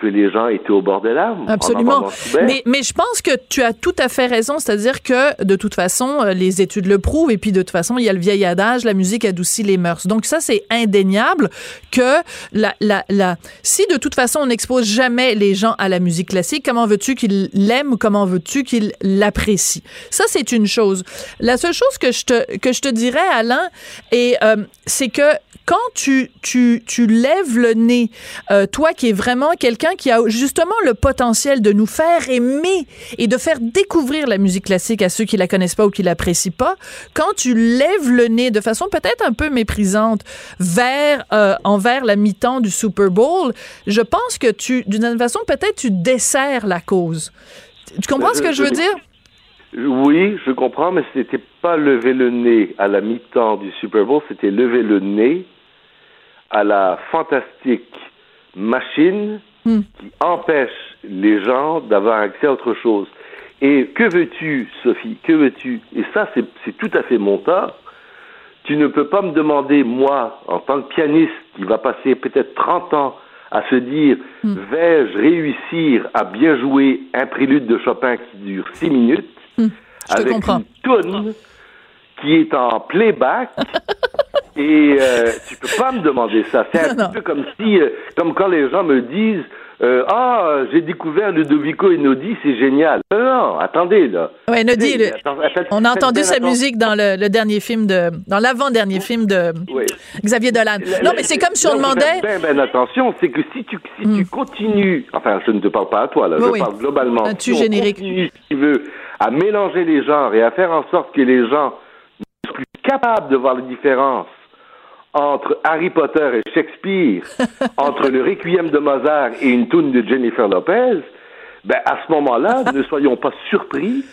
que les gens étaient au bord des larmes. en Absolument. Mais, mais je pense que tu as tout à fait raison, c'est-à-dire que de toute façon, euh, les études le prouvent, et puis de toute façon, il y a le vieil adage, la musique adoucit les mœurs. Donc ça, c'est indéniable que la, la, la, si de toute façon on n'expose jamais les gens à la musique classique, comment veux-tu qu'ils l'aiment ou comment veux-tu qu'ils l'apprécient? Ça, c'est une chose. La seule chose que je te, que je te dirais, Alain, et euh, c'est que quand tu, tu, tu lèves le nez, euh, toi qui es vraiment quelqu'un qui a justement le potentiel de nous faire aimer et de faire découvrir la musique classique à ceux qui la connaissent pas ou qui l'apprécient pas, quand tu lèves le nez de façon peut-être un peu méprisante vers euh, envers la mi-temps du Super Bowl, je pense que tu d'une certaine façon peut-être tu desserres la cause. Tu comprends ce que je veux dire? Oui, je comprends, mais c'était pas lever le nez à la mi-temps du Super Bowl, c'était lever le nez à la fantastique machine qui empêche les gens d'avoir accès à autre chose. Et que veux-tu, Sophie, que veux-tu? Et ça, c'est tout à fait mon tort. Tu ne peux pas me demander, moi, en tant que pianiste, qui va passer peut-être 30 ans à se dire, vais-je réussir à bien jouer un prélude de Chopin qui dure 6 minutes, te avec une toune qui est en playback, *laughs* et euh, tu peux pas me demander ça. C'est un Non, peu comme si, euh, comme quand les gens me disent, euh, ah, j'ai découvert Ludovico Einaudi, c'est génial. Non, non, attendez là. Ouais, Nodi, le- on a entendu sa attention. musique dans le, le dernier film de, dans l'avant-dernier film de Oui. Xavier Dolan. Non, mais c'est comme si on demandait. bien, bien attention, c'est que si tu si tu continues, enfin, je ne te parle pas à toi là, Oui, je oui. parle globalement. Un Si tu on générique. continue, si tu veux, à mélanger les genres et à faire en sorte que les gens ne soient plus capables de voir les différences entre Harry Potter et Shakespeare, *laughs* entre le Requiem de Mozart et une tune de Jennifer Lopez, ben à ce moment-là, *laughs* ne soyons pas surpris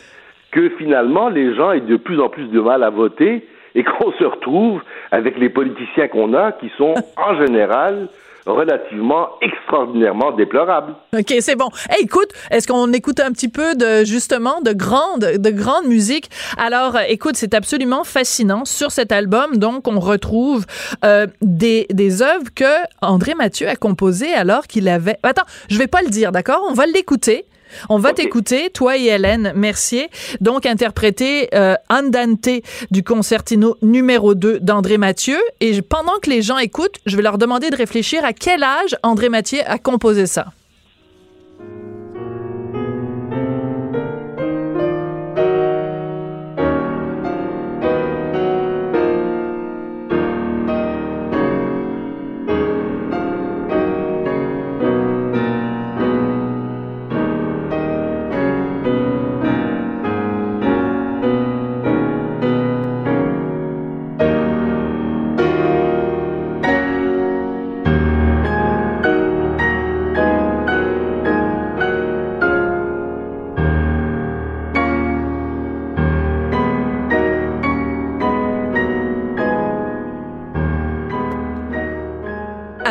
que finalement les gens aient de plus en plus de mal à voter et qu'on se retrouve avec les politiciens qu'on a qui sont en général relativement extraordinairement déplorables. OK, c'est bon. Hey, écoute, est-ce qu'on écoute un petit peu de justement de grande de grande musique Alors, euh, écoute, c'est absolument fascinant sur cet album. Donc, on retrouve euh, des des œuvres que André Mathieu a composées alors qu'il avait. Attends, je vais pas le dire, d'accord? On va l'écouter. On va t'écouter, toi et Hélène Mercier, donc interpréter euh, Andante du concertino numéro 2 d'André Mathieu. Et pendant que les gens écoutent, je vais leur demander de réfléchir à quel âge André Mathieu a composé ça.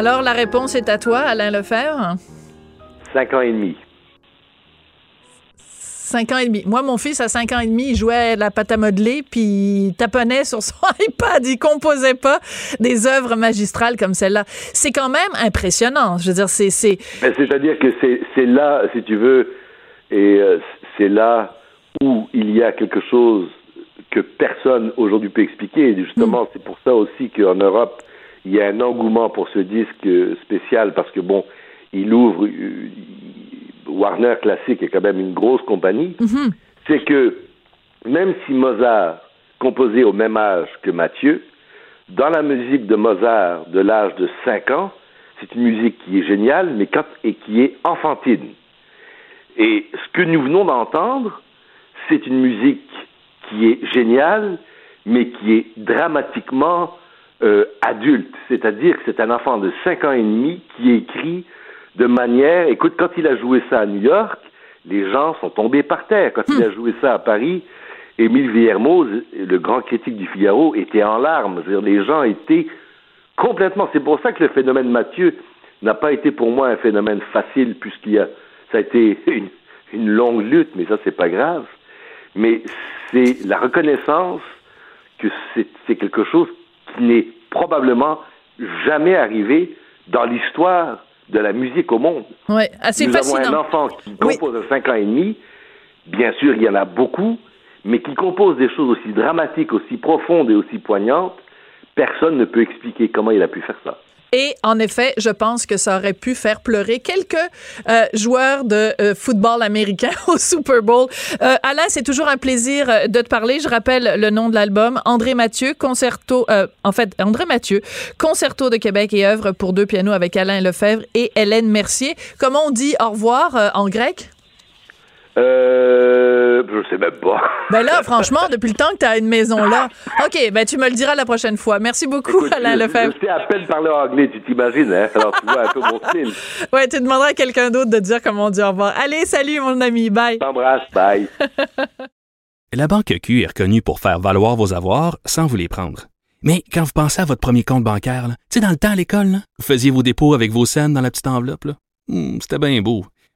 Alors, la réponse est à toi, Alain Lefebvre. Cinq ans et demi. Cinq ans et demi. Moi, mon fils, à cinq ans et demi, il jouait à la pâte à modeler, puis il taponnait sur son *laughs* iPad. Il composait pas des œuvres magistrales comme celle-là. C'est quand même impressionnant. Je veux dire, c'est... c'est... C'est-à-dire que c'est là, si tu veux, et euh, c'est là où il y a quelque chose que personne aujourd'hui peut expliquer. Et justement, c'est pour ça aussi qu'en Europe, il y a un engouement pour ce disque spécial parce que, bon, il ouvre. euh, Warner Classic est quand même une grosse compagnie. C'est que même si Mozart composait au même âge que Mathieu, dans la musique de Mozart de l'âge de 5 ans, c'est une musique qui est géniale, mais quand, et qui est enfantine. Et ce que nous venons d'entendre, c'est une musique qui est géniale, mais qui est dramatiquement euh, adulte. C'est-à-dire que c'est un enfant de 5 ans et demi qui écrit de manière... Écoute, quand il a joué ça à New York, les gens sont tombés par terre. Quand il a joué ça à Paris, Émile Villermoz, le grand critique du Figaro, était en larmes. Dire, les gens étaient complètement... C'est pour ça que le phénomène Mathieu n'a pas été pour moi un phénomène facile, puisqu'il y a... Ça a été *laughs* une, une longue lutte, mais ça, c'est pas grave. Mais c'est la reconnaissance que c'est quelque chose qui n'est probablement jamais arrivé dans l'histoire de la musique au monde. Ouais, assez Nous avons un enfant qui compose à 5 ans et demi. Bien sûr, il y en a beaucoup, mais qui compose des choses aussi dramatiques, aussi profondes et aussi poignantes. Personne ne peut expliquer comment il a pu faire ça. Et en effet, je pense que ça aurait pu faire pleurer quelques euh, joueurs de euh, football américain *laughs* au Super Bowl. Euh, Alain, c'est toujours un plaisir euh, de te parler. Je rappelle le nom de l'album, André Mathieu, concerto, euh, en fait, André Mathieu, concerto de Québec et œuvre pour deux pianos avec Alain Lefebvre et Hélène Mercier. Comment on dit au revoir euh, en grec? Euh, je sais même pas. Ben là, *laughs* franchement, depuis le temps que tu as une maison là. OK, ben tu me le diras la prochaine fois. Merci beaucoup, Alain je, Lefebvre. je sais à peine parler anglais, tu t'imagines, hein? Alors tu vois un peu mon *laughs* style. Ouais, tu demanderas à quelqu'un d'autre de dire comment on dit au revoir. Allez, salut mon ami, bye. T'embrasse, bye. *laughs* La Banque Q est reconnue pour faire valoir vos avoirs sans vous les prendre. Mais quand vous pensez à votre premier compte bancaire, là, tu sais, dans le temps à l'école, là, vous faisiez vos dépôts avec vos scènes dans la petite enveloppe. là. Hmm, C'était bien beau.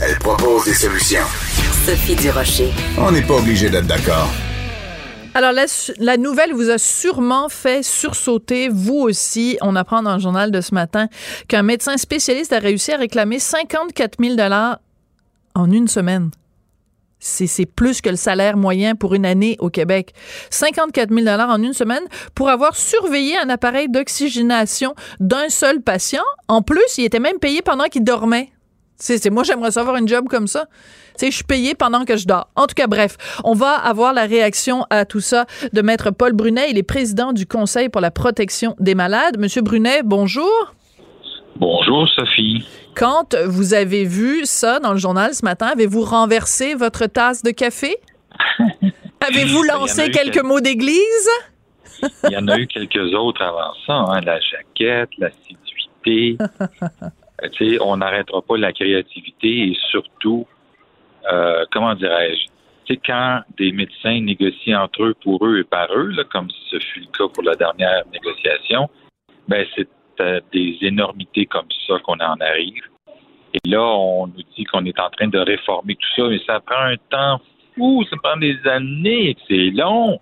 elle propose des solutions. Sophie Durocher. On n'est pas obligé d'être d'accord. Alors, la, nouvelle vous a sûrement fait sursauter, vous aussi. On apprend dans le journal de ce matin qu'un médecin spécialiste a réussi à réclamer 54 000 en une semaine. C'est c'est plus que le salaire moyen pour une année au Québec. 54 000 en une semaine pour avoir surveillé un appareil d'oxygénation d'un seul patient. En plus, il était même payé pendant qu'il dormait. C'est, moi, j'aimerais savoir une job comme ça. Tu sais, je suis payé pendant que je dors. En tout cas, bref, on va avoir la réaction à tout ça de Maître Paul Brunet. Il est président du Conseil pour la protection des malades. Monsieur Brunet, bonjour. Bonjour Sophie. Quand vous avez vu ça dans le journal ce matin, avez-vous renversé votre tasse de café? *laughs* Avez-vous lancé quelques mots d'église? Il y en a eu quelques autres avant ça, hein, la jaquette, l'assiduité. Euh, *laughs* tu sais, on n'arrêtera pas la créativité et surtout, euh, comment dirais-je, tu sais, quand des médecins négocient entre eux pour eux et par eux, comme ce fut le cas pour la dernière négociation, ben c'est à des énormités comme ça qu'on en arrive. Et là, on nous dit qu'on est en train de réformer tout ça, mais ça prend un temps fou, ça prend des années, c'est long.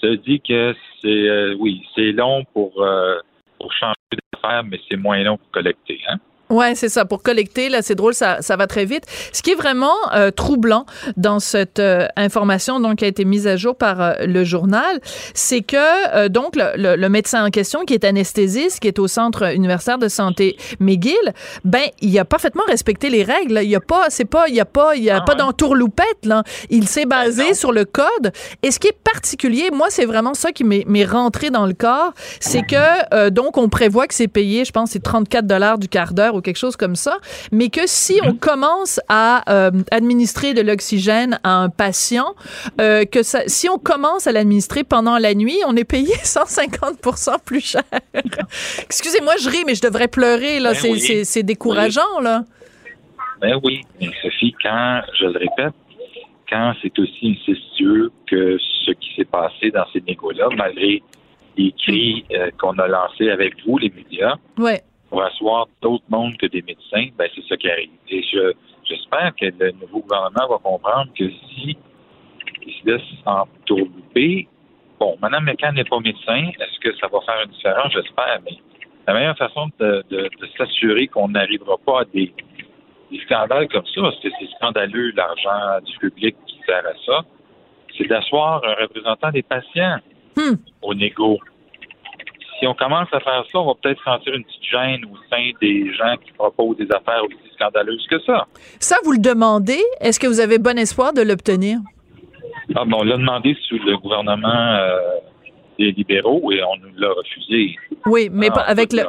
Ça dit que c'est euh, oui, c'est long pour euh, pour changer d'affaires, mais c'est moins long pour collecter, hein? Ouais, c'est ça. Pour collecter, là, c'est drôle, ça, ça va très vite. Ce qui est vraiment euh, troublant dans cette euh, information donc qui a été mise à jour par euh, le journal, c'est que euh, donc le, le- le médecin en question, qui est anesthésiste, qui est au centre universitaire de santé McGill, ben il a parfaitement respecté les règles. Il y a pas, c'est pas, il y a pas, il y a pas d'entourloupette là. Il s'est basé sur le code. Et ce qui est particulier, moi, c'est vraiment ça qui m'est m'est rentré dans le corps, c'est que euh, donc on prévoit que c'est payé, je pense, c'est 34 dollars du quart d'heure ou quelque chose comme ça, mais que si on commence à euh, administrer de l'oxygène à un patient, euh, que ça, si on commence à l'administrer pendant la nuit, on est payé *laughs* 150 plus cher. Excusez-moi, je ris, mais je devrais pleurer là. Ben c'est oui. décourageant là. Ben oui, mais Sophie, quand, je le répète, quand c'est aussi incestueux que ce qui s'est passé dans ces négos-là, malgré les cris euh, qu'on a lancés avec vous, les médias, Ouais. Pour asseoir d'autres mondes que des médecins, ben c'est ça qui arrive. Et je, j'espère que le nouveau gouvernement va comprendre que si il se laisse entourlouper, bon, Mme McCann n'est pas médecin, est-ce que ça va faire une différence? J'espère, mais la meilleure façon de, de- de s'assurer qu'on n'arrivera pas à des, des scandales comme ça, parce que c'est scandaleux l'argent du public qui sert à ça, c'est d'asseoir un représentant des patients Hmm. au négo. Si on commence à faire ça, on va peut-être sentir une petite gêne au sein des gens qui proposent des affaires aussi scandaleuses que ça. Ça, vous le demandez? Est-ce que vous avez bon espoir de l'obtenir? Ah, bon, on l'a demandé sous le gouvernement euh, des libéraux et on nous l'a refusé. Oui, mais Ah, avec le,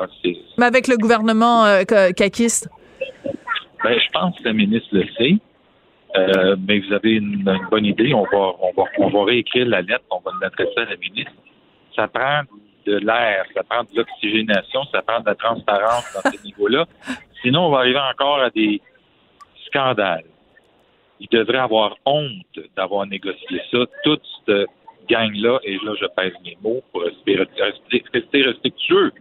mais avec le gouvernement euh, ca- caquiste. Ben, je pense que la ministre le sait. Euh, mais vous avez une, une bonne idée. On va, on, va, on va réécrire la lettre, on va l'adresser à la ministre. Ça prend l'air, ça prend de l'oxygénation, ça prend de la transparence dans ce niveau-là. Sinon, on va arriver encore à des scandales. Il devrait avoir honte d'avoir négocié ça. Toute cette gang-là, et là, je pèse mes mots pour rester, rester- respectueux.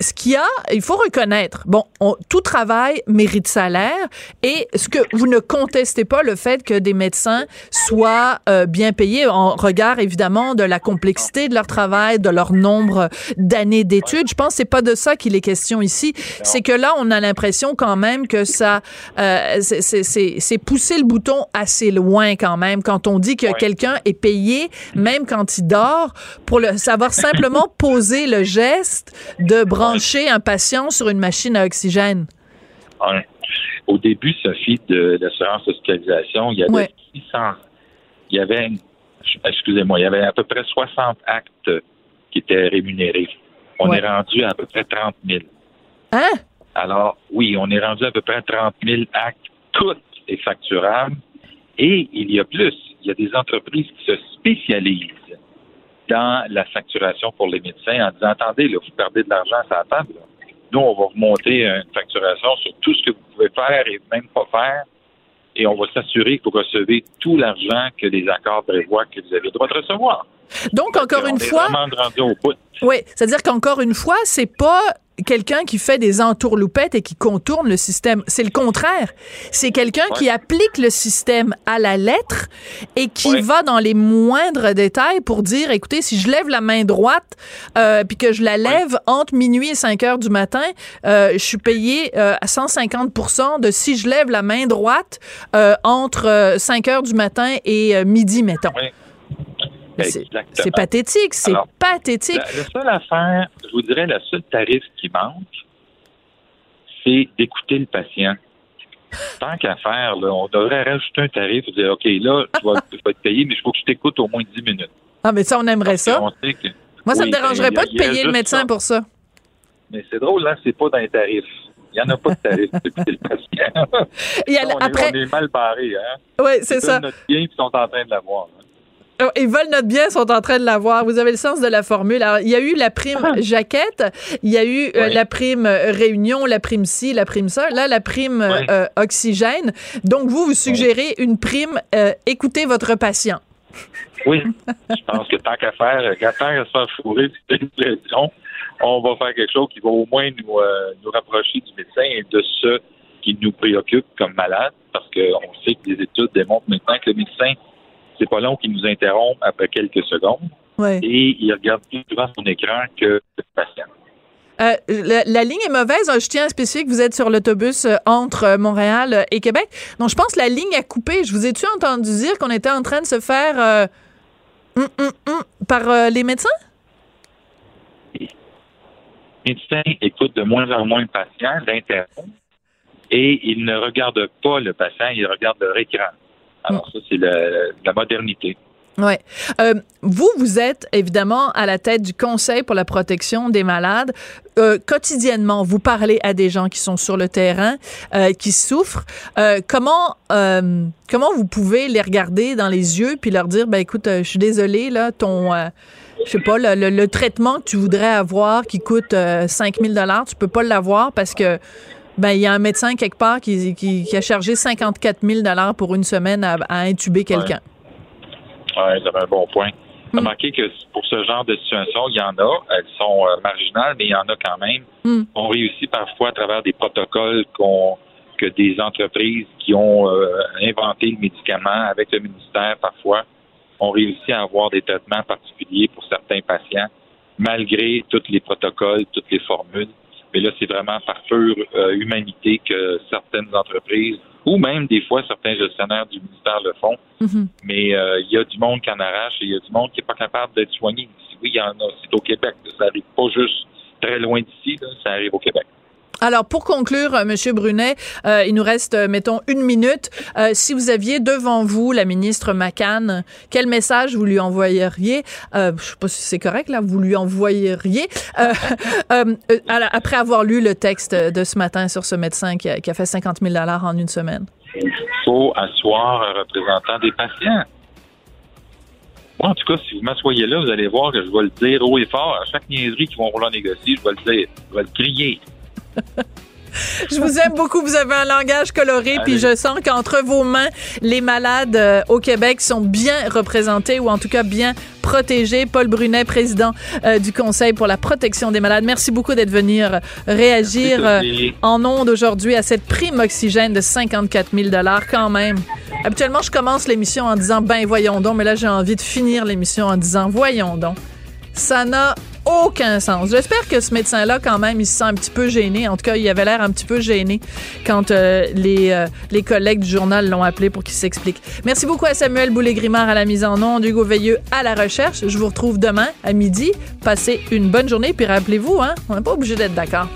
Ce qu'il y a, il faut reconnaître, bon, on- tout travail mérite salaire et ce que vous ne contestez pas le fait que des médecins soient euh, bien payés en regard évidemment de la complexité de leur travail, de leur nombre d'années d'études. Je pense que c'est pas de ça qu'il est question ici. C'est que là, on a l'impression quand même que ça, euh, c'est- pousser le bouton assez loin quand même quand on dit que quelqu'un est payé même quand il dort pour le savoir simplement poser le geste de brancher un patient sur une machine à oxygène? Au début, Sophie, de l'assurance hospitalisation, il y avait Ouais. 600. Il y avait, excusez-moi, il y avait à peu près 60 actes qui étaient rémunérés. On Ouais. est rendu à, à peu près 30 000. Hein? Alors, oui, on est rendu à peu près 30 000 actes, tout est facturable. Et il y a plus. Il y a des entreprises qui se spécialisent dans la facturation pour les médecins en disant, attendez, là, vous perdez de l'argent à la table. là. Nous, on va vous monter une facturation sur tout ce que vous pouvez faire et même pas faire. Et on va s'assurer que vous recevez tout l'argent que les accords prévoient que vous avez le droit de recevoir. Donc, encore une fois, au bout. Oui, c'est-à-dire qu'encore une fois, c'est pas quelqu'un qui fait des entourloupettes et qui contourne le système. C'est le contraire. C'est quelqu'un qui applique le système à la lettre et qui Ouais. va dans les moindres détails pour dire, écoutez, si je lève la main droite euh, puis que je la lève entre minuit et 5 heures du matin, euh, je suis payé euh, à 150% de si je lève la main droite euh, entre euh, 5 heures du matin et euh, midi, mettons. C'est- pathétique, c'est pathétique. La, la seule affaire, je vous dirais, le seul tarif qui manque, c'est d'écouter le patient. Tant qu'à faire, là, on devrait rajouter un tarif et dire, OK, là, je vais, je vais te payer, mais il faut que je t'écoute au moins 10 minutes. Ah, mais ça, on aimerait ça. On sait que- Moi, ça Oui, me dérangerait pas de payer le médecin ça. pour ça. Mais c'est drôle, hein, c'est pas dans les tarifs. Il n'y en a pas de tarif d'écouter le patient. *laughs* On, est- on est mal barré, hein? Oui, c'est ça. notre bien ils sont en train de l'avoir. hein. Oh, Ils veulent notre bien, sont en train de l'avoir. Vous avez le sens de la formule. Alors, il y a eu la prime jaquette, il y a eu euh, Oui. la prime euh, réunion, la prime ci, la prime ça. Là, la prime euh, Oui. euh, oxygène. Donc, vous, vous suggérez une prime euh, écoutez votre patient. Oui, je pense que tant qu'à faire, euh, tant qu'à se faire fourrer c'est une pression, on va faire quelque chose qui va au moins nous, euh, nous rapprocher du médecin et de ce qui nous préoccupe comme malades, parce qu'on sait que les études démontrent maintenant que le médecin, c'est pas long qu'il nous interrompt après quelques secondes Ouais. et il regarde plus souvent son écran que le patient. Euh, la, la ligne est mauvaise. Je tiens à spécifier que vous êtes sur l'autobus euh, entre euh, Montréal et Québec. Donc, je pense que la ligne a coupé. Je vous ai-tu entendu dire qu'on était en train de se faire euh, hum, hum, hum, par euh, les médecins? Le médecin écoute de moins en moins le patient, l'interrompt, et il ne regarde pas le patient, il regarde leur écran. Alors ça, c'est la modernité. Ouais. Euh, vous, vous êtes évidemment à la tête du Conseil pour la protection des malades. Euh, quotidiennement, vous parlez à des gens qui sont sur le terrain, euh, qui souffrent. Comment comment vous pouvez les regarder dans les yeux puis leur dire, ben écoute, je suis désolé là, ton je sais pas, le, le- le traitement que tu voudrais avoir qui coûte euh, 5000 dollars, tu peux pas l'avoir parce que ben il y a un médecin quelque part qui, qui, qui a chargé 54 000 dollars pour une semaine à, à intuber quelqu'un. Oui, vous avez un bon point. Remarquez que pour ce genre de situation, il y en a. Elles sont euh, marginales, mais il y en a quand même. Hmm. On réussit parfois à travers des protocoles qu'on que des entreprises qui ont euh, inventé le médicament avec le ministère parfois ont réussi à avoir des traitements particuliers pour certains patients, malgré tous les protocoles, toutes les formules. Mais là, c'est vraiment par pure euh, humanité que certaines entreprises, ou même des fois certains gestionnaires du ministère le font. Mhm. Mais euh, il y a du monde qui en arrache et il y a du monde qui n'est pas capable d'être soigné. Oui, il y en a. C'est au Québec. Ça arrive pas juste très loin d'ici. Ça arrive au Québec. Alors, pour conclure, euh, Monsieur Brunet, euh, il nous reste, euh, mettons, une minute. Si vous aviez devant vous la ministre McCann, quel message vous lui envoyeriez? Euh, je sais pas si c'est correct, là, vous lui envoyeriez, *laughs* après avoir lu le texte de ce matin sur ce médecin qui a, qui a fait 50 000 en une semaine. Il faut asseoir un représentant des patients. Moi, en tout cas, si vous m'assoyez là, vous allez voir que je vais le dire haut et fort. À chaque niaiserie qu'ils vont vouloir négocier, je vais le dire. Je vais le crier. *laughs* Je vous aime beaucoup. Vous avez un langage coloré, puis je sens qu'entre vos mains, les malades euh, au Québec sont bien représentés ou en tout cas bien protégés. Paul Brunet, président euh, du Conseil pour la protection des malades. Merci beaucoup d'être venu euh, réagir euh, en ondes aujourd'hui à cette prime oxygène de 54 000 quand même. Habituellement, je commence l'émission en disant ben voyons donc, mais là j'ai envie de finir l'émission en disant voyons donc. Ça n'a aucun sens. J'espère que ce médecin-là, quand même, il se sent un petit peu gêné. En tout cas, il avait l'air un petit peu gêné quand euh, les, euh, les collègues du journal l'ont appelé pour qu'il s'explique. Merci beaucoup à Samuel Boulay-Grimard à la mise en onde, Hugo Veilleux à la recherche. Je vous retrouve demain à midi. Passez une bonne journée, puis rappelez-vous, hein, on n'est pas obligé d'être d'accord.